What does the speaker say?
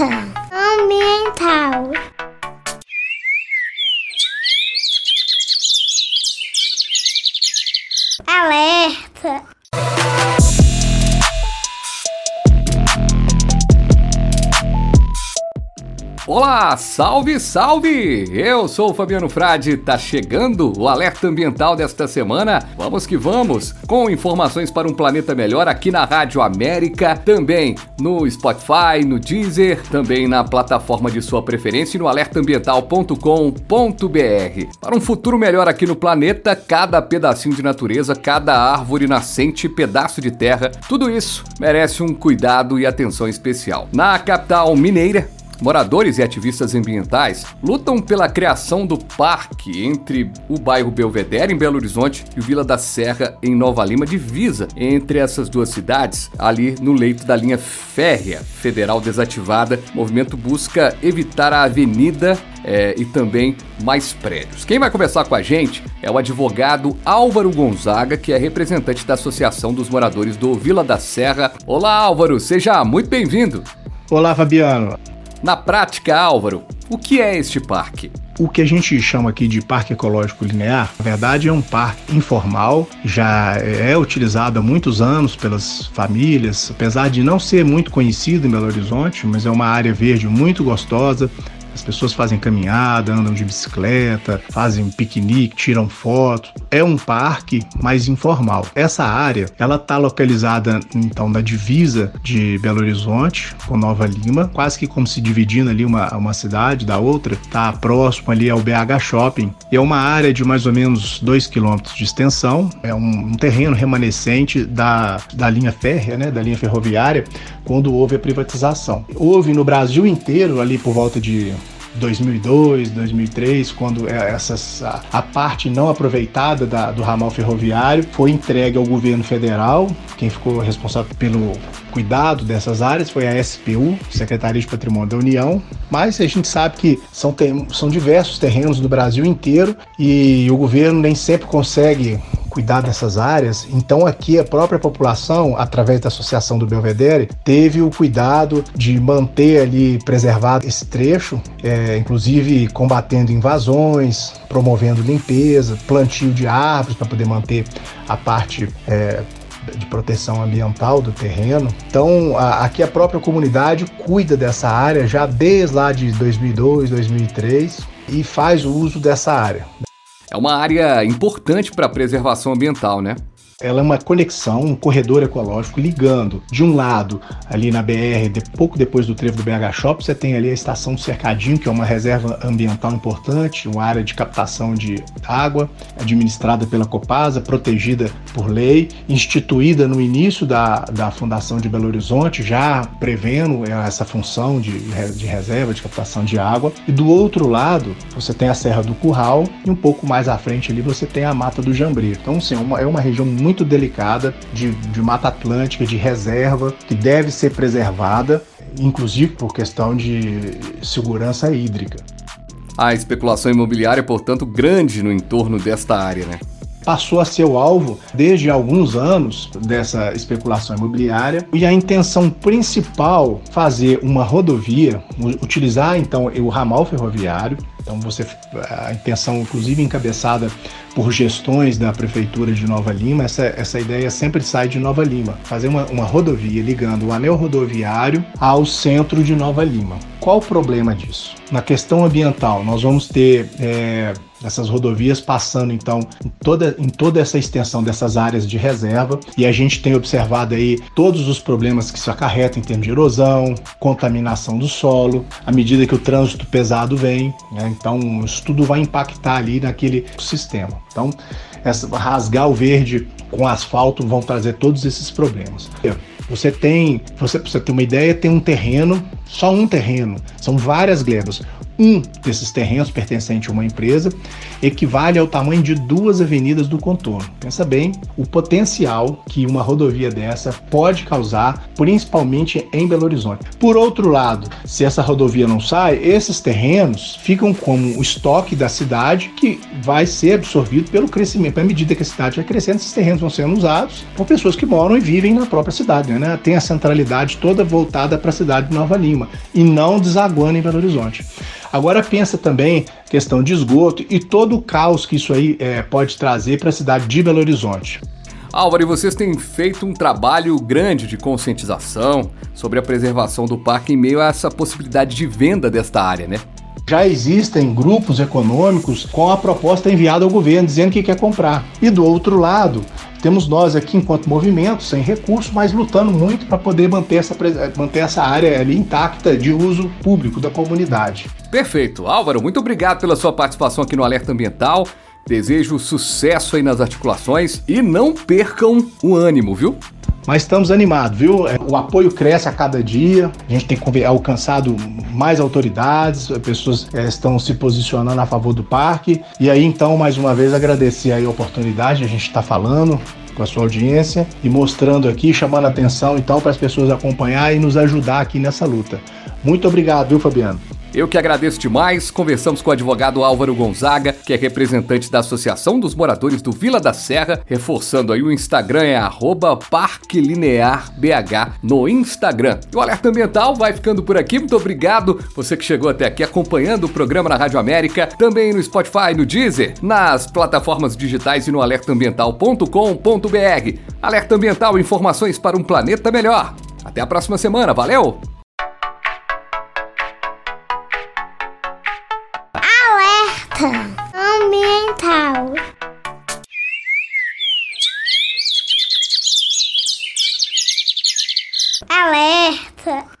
ambiental. Olá, salve, salve! Eu sou o Fabiano Frade, tá chegando o alerta ambiental desta semana. Vamos que vamos, com informações para um planeta melhor aqui na Rádio América, também no Spotify, no Deezer, também na plataforma de sua preferência e no alertaambiental.com.br. Para um futuro melhor aqui no planeta, cada pedacinho de natureza, cada árvore nascente, pedaço de terra, tudo isso merece um cuidado e atenção especial. Na capital mineira, Moradores e ativistas ambientais lutam pela criação do parque entre o bairro Belvedere, em Belo Horizonte, e o Vila da Serra, em Nova Lima, divisa entre essas duas cidades, ali no leito da linha férrea federal desativada. O movimento busca evitar a avenida é, e também mais prédios. Quem vai conversar com a gente é o advogado Álvaro Gonzaga, que é representante da Associação dos Moradores do Vila da Serra. Olá, Álvaro, seja muito bem-vindo. Olá, Fabiano. Na prática, Álvaro, o que é este parque? O que a gente chama aqui de parque ecológico linear, na verdade é um parque informal, já é utilizado há muitos anos pelas famílias, apesar de não ser muito conhecido em Belo Horizonte, mas é uma área verde muito gostosa, as pessoas fazem caminhada, andam de bicicleta, fazem piquenique, tiram fotos. É um parque mais informal. Essa área, ela está localizada então na divisa de Belo Horizonte com Nova Lima, quase que como se dividindo ali uma, uma cidade da outra. Está próximo ali ao BH Shopping. E é uma área de mais ou menos 2 quilômetros de extensão. É um, um terreno remanescente da, da linha férrea, né, da linha ferroviária, quando houve a privatização. Houve no Brasil inteiro, ali por volta de 2002, 2003, quando é essas, a, a parte não aproveitada da, do ramal ferroviário foi entregue ao governo federal. Quem ficou responsável pelo cuidado dessas áreas foi a SPU, Secretaria de Patrimônio da União, mas a gente sabe que são, são diversos terrenos do Brasil inteiro e o governo nem sempre consegue cuidar dessas áreas. Então aqui a própria população, através da Associação do Belvedere, teve o cuidado de manter ali preservado esse trecho, é, inclusive combatendo invasões, promovendo limpeza, plantio de árvores para poder manter a parte é, de proteção ambiental do terreno. Então, a, aqui a própria comunidade cuida dessa área já desde lá de 2002, 2003 e faz o uso dessa área. É uma área importante para a preservação ambiental, né? Ela é uma conexão, um corredor ecológico ligando de um lado ali na BR, de, pouco depois do trevo do BH Shop, você tem ali a estação do Cercadinho, que é uma reserva ambiental importante, uma área de captação de água, administrada pela Copasa, protegida por lei, instituída no início da, da fundação de Belo Horizonte, já prevendo essa função de, de reserva, de captação de água. E do outro lado, você tem a Serra do Curral e um pouco mais à frente ali você tem a Mata do Jambrê. Então, sim, é uma, é uma região muito muito delicada de, de Mata Atlântica, de reserva, que deve ser preservada, inclusive por questão de segurança hídrica. A especulação imobiliária, portanto, grande no entorno desta área, né? Passou a ser o alvo desde alguns anos dessa especulação imobiliária e a intenção principal fazer uma rodovia, utilizar então o ramal ferroviário. Então você a intenção inclusive encabeçada por gestões da prefeitura de Nova Lima, essa, essa ideia sempre sai de Nova Lima, fazer uma, uma rodovia ligando o anel rodoviário ao centro de Nova Lima. Qual o problema disso? Na questão ambiental, nós vamos ter é, essas rodovias passando então em toda, em toda essa extensão dessas áreas de reserva e a gente tem observado aí todos os problemas que isso acarreta em termos de erosão, contaminação do solo, à medida que o trânsito pesado vem, né? então isso tudo vai impactar ali naquele sistema. Então, essa, rasgar o verde com asfalto vão trazer todos esses problemas. Você tem, você, você ter uma ideia, tem um terreno, só um terreno, são várias glebas um desses terrenos pertencente a uma empresa equivale ao tamanho de duas avenidas do contorno. Pensa bem o potencial que uma rodovia dessa pode causar, principalmente em Belo Horizonte. Por outro lado, se essa rodovia não sai, esses terrenos ficam como o estoque da cidade que vai ser absorvido pelo crescimento. À medida que a cidade vai crescendo, esses terrenos vão sendo usados por pessoas que moram e vivem na própria cidade, né? Tem a centralidade toda voltada para a cidade de Nova Lima e não desaguando em Belo Horizonte. Agora pensa também questão de esgoto e todo o caos que isso aí é, pode trazer para a cidade de Belo Horizonte. Álvaro, e vocês têm feito um trabalho grande de conscientização sobre a preservação do parque em meio a essa possibilidade de venda desta área, né? Já existem grupos econômicos com a proposta enviada ao governo dizendo que quer comprar. E do outro lado, temos nós aqui, enquanto movimento, sem recursos, mas lutando muito para poder manter essa, manter essa área ali intacta de uso público da comunidade. Perfeito. Álvaro, muito obrigado pela sua participação aqui no Alerta Ambiental. Desejo sucesso aí nas articulações e não percam o ânimo, viu? Mas estamos animados, viu? É, o apoio cresce a cada dia, a gente tem alcançado mais autoridades, pessoas é, estão se posicionando a favor do parque. E aí, então, mais uma vez, agradecer aí a oportunidade, a gente está falando com a sua audiência e mostrando aqui, chamando a atenção então para as pessoas acompanhar e nos ajudar aqui nessa luta. Muito obrigado, viu, Fabiano? Eu que agradeço demais. Conversamos com o advogado Álvaro Gonzaga, que é representante da Associação dos Moradores do Vila da Serra, reforçando aí o Instagram é @parquelinearbh no Instagram. E o Alerta Ambiental vai ficando por aqui. Muito obrigado você que chegou até aqui acompanhando o programa na Rádio América, também no Spotify, no Deezer, nas plataformas digitais e no alertaambiental.com.br. Alerta Ambiental, informações para um planeta melhor. Até a próxima semana, valeu! Ambiental.